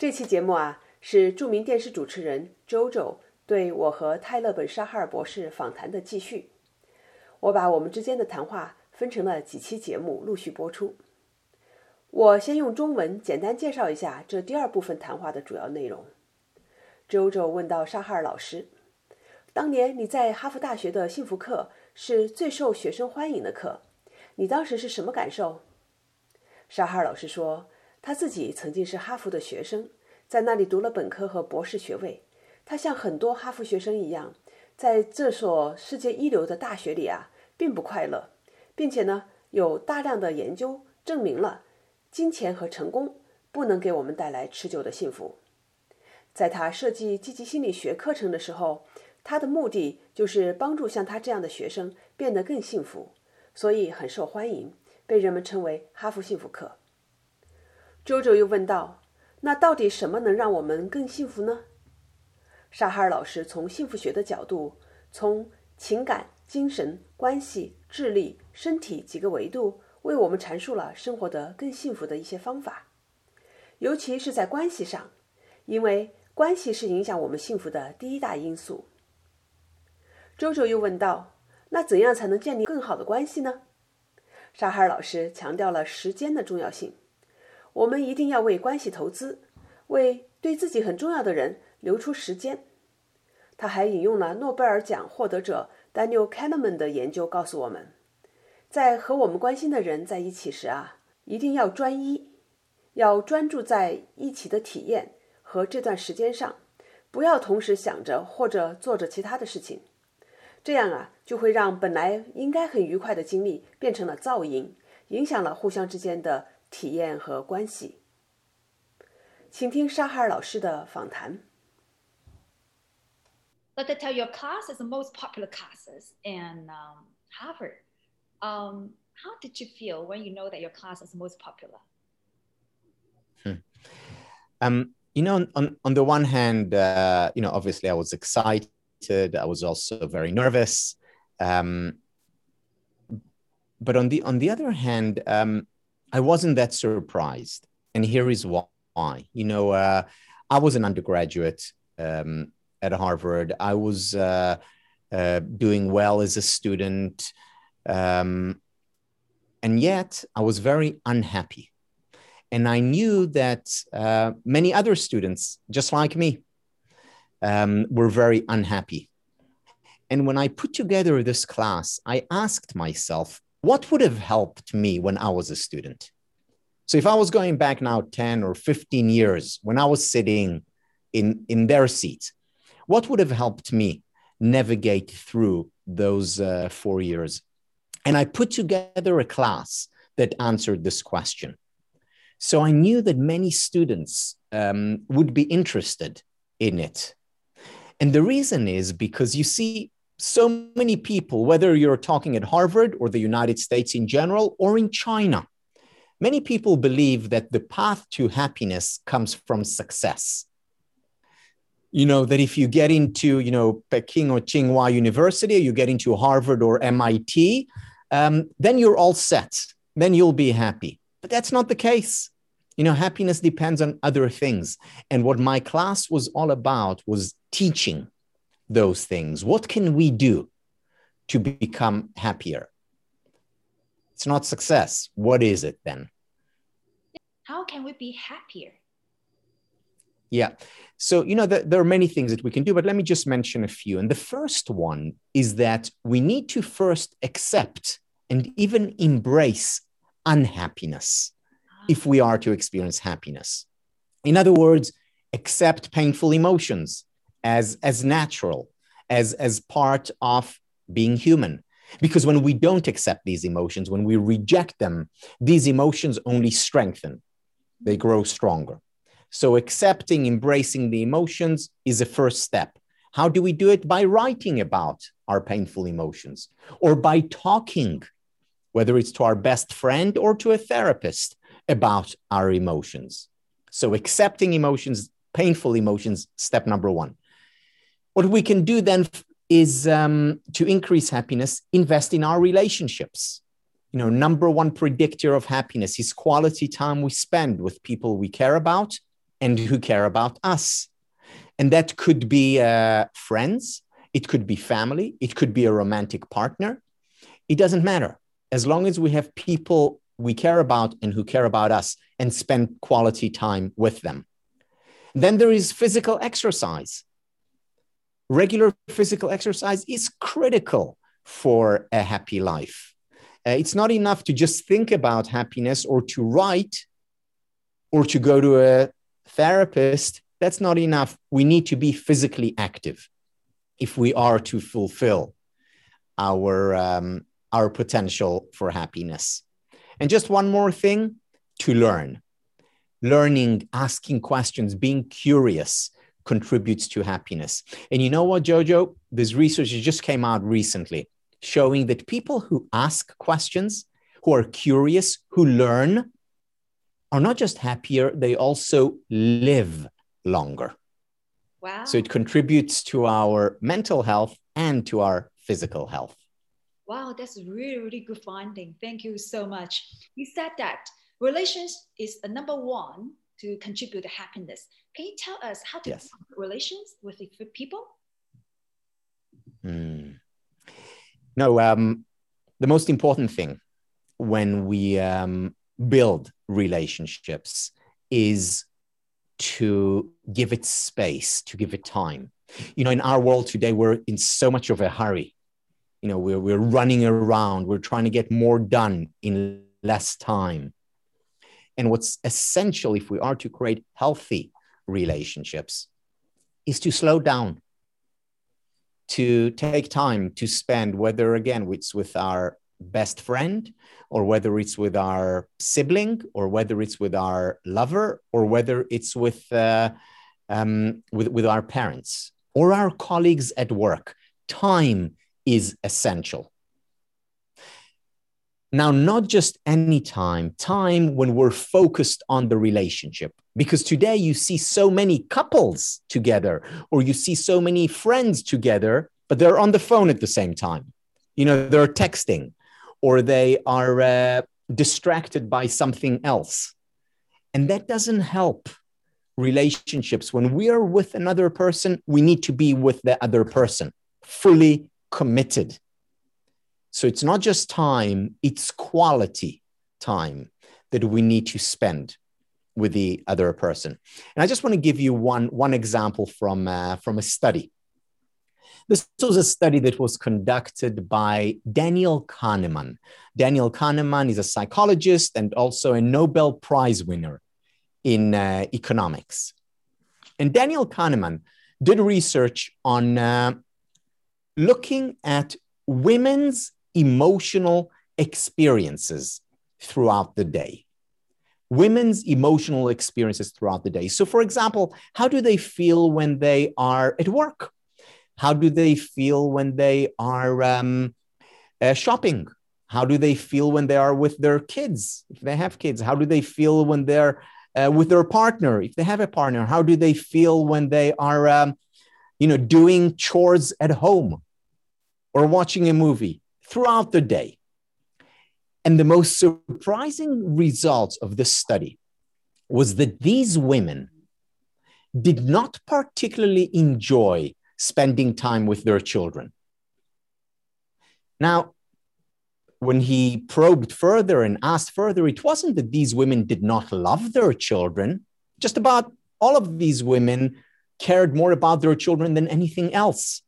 这期节目啊，是著名电视主持人周周对我和泰勒本沙哈尔博士访谈的继续。我把我们之间的谈话分成了几期节目，陆续播出。我先用中文简单介绍一下这第二部分谈话的主要内容。周周问到沙哈尔老师：“当年你在哈佛大学的幸福课是最受学生欢迎的课，你当时是什么感受？”沙哈尔老师说。他自己曾经是哈佛的学生，在那里读了本科和博士学位。他像很多哈佛学生一样，在这所世界一流的大学里啊，并不快乐，并且呢，有大量的研究证明了，金钱和成功不能给我们带来持久的幸福。在他设计积极心理学课程的时候，他的目的就是帮助像他这样的学生变得更幸福，所以很受欢迎，被人们称为哈佛幸福课。周周又问道：“那到底什么能让我们更幸福呢？”沙哈尔老师从幸福学的角度，从情感、精神、关系、智力、身体几个维度，为我们阐述了生活的更幸福的一些方法，尤其是在关系上，因为关系是影响我们幸福的第一大因素。周周又问道：“那怎样才能建立更好的关系呢？”沙哈尔老师强调了时间的重要性。我们一定要为关系投资，为对自己很重要的人留出时间。他还引用了诺贝尔奖获得者 Daniel Kahneman 的研究，告诉我们，在和我们关心的人在一起时啊，一定要专一，要专注在一起的体验和这段时间上，不要同时想着或者做着其他的事情。这样啊，就会让本来应该很愉快的经历变成了噪音，影响了互相之间的。体验和关系，请听沙哈尔老师的访谈。Let me tell your class is the most popular classes in um, Harvard. Um, how did you feel when you know that your class is most popular? Hmm. Um, you know, on, on the one hand, uh, you know, obviously I was excited. I was also very nervous. Um, but on the on the other hand, um, I wasn't that surprised. And here is why. You know, uh, I was an undergraduate um, at Harvard. I was uh, uh, doing well as a student. Um, and yet I was very unhappy. And I knew that uh, many other students, just like me, um, were very unhappy. And when I put together this class, I asked myself, what would have helped me when I was a student? So if I was going back now 10 or 15 years when I was sitting in, in their seat, what would have helped me navigate through those uh, four years? And I put together a class that answered this question. So I knew that many students um, would be interested in it. And the reason is because you see, so many people, whether you're talking at Harvard or the United States in general or in China, many people believe that the path to happiness comes from success. You know, that if you get into, you know, Peking or Tsinghua University, or you get into Harvard or MIT, um, then you're all set. Then you'll be happy. But that's not the case. You know, happiness depends on other things. And what my class was all about was teaching those things? What can we do to become happier? It's not success. What is it then? How can we be happier? Yeah. So, you know, the, there are many things that we can do, but let me just mention a few. And the first one is that we need to first accept and even embrace unhappiness if we are to experience happiness. In other words, accept painful emotions, as as natural as as part of being human. Because when we don't accept these emotions when we reject them these emotions only strengthen. They grow stronger. So accepting embracing the emotions is a first step. How do we do it? By writing about our painful emotions or by talking whether it's to our best friend or to a therapist about our emotions. So accepting emotions painful emotions step number 1 what we can do then is um, to increase happiness, invest in our relationships. You know, number one predictor of happiness is quality time we spend with people we care about and who care about us. And that could be uh, friends, it could be family, it could be a romantic partner. It doesn't matter. As long as we have people we care about and who care about us and spend quality time with them. Then there is physical exercise. Regular physical exercise is critical for a happy life. Uh, it's not enough to just think about happiness or to write or to go to a therapist. That's not enough. We need to be physically active if we are to fulfill our, um, our potential for happiness. And just one more thing to learn. Learning, asking questions, being curious contributes to happiness. And you know what, JoJo? This research just came out recently showing that people who ask questions, who are curious, who learn, are not just happier, they also live longer. Wow. So it contributes to our mental health and to our physical health. Wow, that's a really, really good finding. Thank you so much. You said that relations is the number one to contribute to happiness. Can you tell us how to yes. relations with people? Hmm. No, um, the most important thing when we um, build relationships is to give it space, to give it time. You know, in our world today, we're in so much of a hurry. You know, we're, we're running around, we're trying to get more done in less time. And what's essential if we are to create healthy relationships is to slow down, to take time to spend, whether again it's with our best friend, or whether it's with our sibling, or whether it's with our lover, or whether it's with uh, um, with, with our parents or our colleagues at work. Time is essential. Now, not just any time, time when we're focused on the relationship. Because today you see so many couples together, or you see so many friends together, but they're on the phone at the same time. You know, they're texting, or they are uh, distracted by something else. And that doesn't help relationships. When we are with another person, we need to be with the other person, fully committed so it's not just time, it's quality time that we need to spend with the other person. And I just want to give you one, one example from, uh, from a study. This was a study that was conducted by Daniel Kahneman. Daniel Kahneman is a psychologist and also a Nobel Prize winner in uh, economics. And Daniel Kahneman did research on uh, looking at women's emotional experiences throughout the day. Women's emotional experiences throughout the day. So, for example, how do they feel when they are at work? How do they feel when they are um, uh, shopping? How do they feel when they are with their kids, if they have kids? How do they feel when they're uh, with their partner, if they have a partner? How do they feel when they are, um, you know, doing chores at home or watching a movie? Throughout the day. And the most surprising results of this study was that these women did not particularly enjoy spending time with their children. Now, when he probed further and asked further, it wasn't that these women did not love their children. Just about all of these women cared more about their children than anything else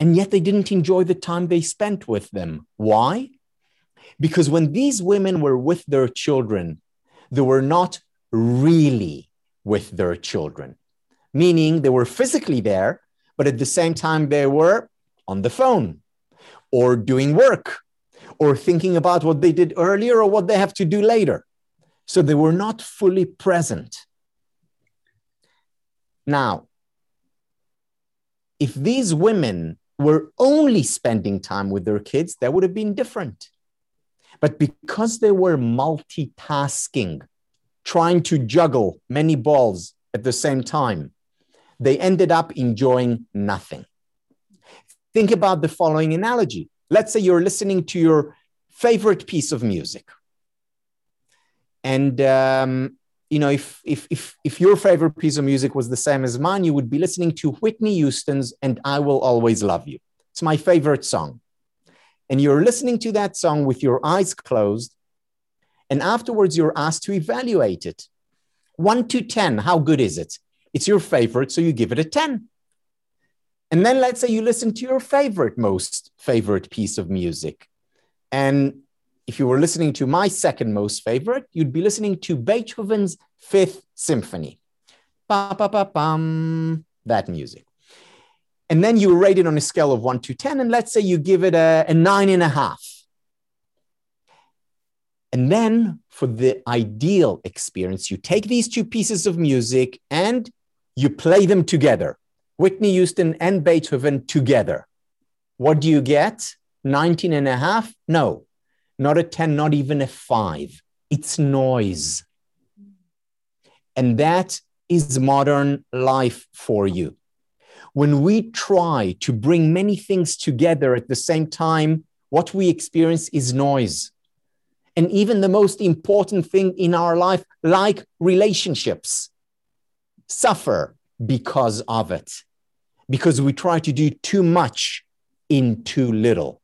and yet they didn't enjoy the time they spent with them. Why? Because when these women were with their children, they were not really with their children, meaning they were physically there, but at the same time they were on the phone or doing work or thinking about what they did earlier or what they have to do later. So they were not fully present. Now, if these women were only spending time with their kids, that would have been different. But because they were multitasking, trying to juggle many balls at the same time, they ended up enjoying nothing. Think about the following analogy. Let's say you're listening to your favorite piece of music. And um, you know, if, if, if, if your favorite piece of music was the same as mine, you would be listening to Whitney Houston's And I Will Always Love You. It's my favorite song. And you're listening to that song with your eyes closed. And afterwards, you're asked to evaluate it. One to 10, how good is it? It's your favorite, so you give it a 10. And then let's say you listen to your favorite, most favorite piece of music. And if you were listening to my second most favorite, you'd be listening to Beethoven's Fifth Symphony. Ba, ba, ba, bum, that music. And then you rate it on a scale of one to 10, and let's say you give it a, a nine and a half. And then for the ideal experience, you take these two pieces of music and you play them together. Whitney Houston and Beethoven together. What do you get? 19 and a half? No, not a 10, not even a five. It's noise. And that is modern life for you. When we try to bring many things together at the same time, what we experience is noise. And even the most important thing in our life, like relationships, suffer because of it, because we try to do too much in too little.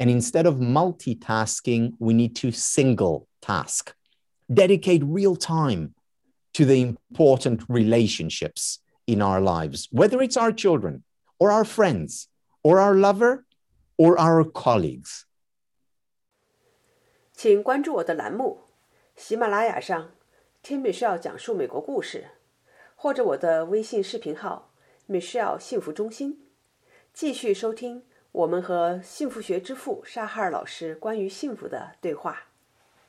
And instead of multitasking, we need to single task, dedicate real time to the important relationships in our lives, whether it's our children or our friends or our lover or our colleagues. 请关注我的栏目，喜马拉雅上 听 Michelle 讲述美国故事，或者我的微信视频号 Michelle 幸福中心，继续收听我们和幸福学之父沙哈尔老师关于幸福的对话。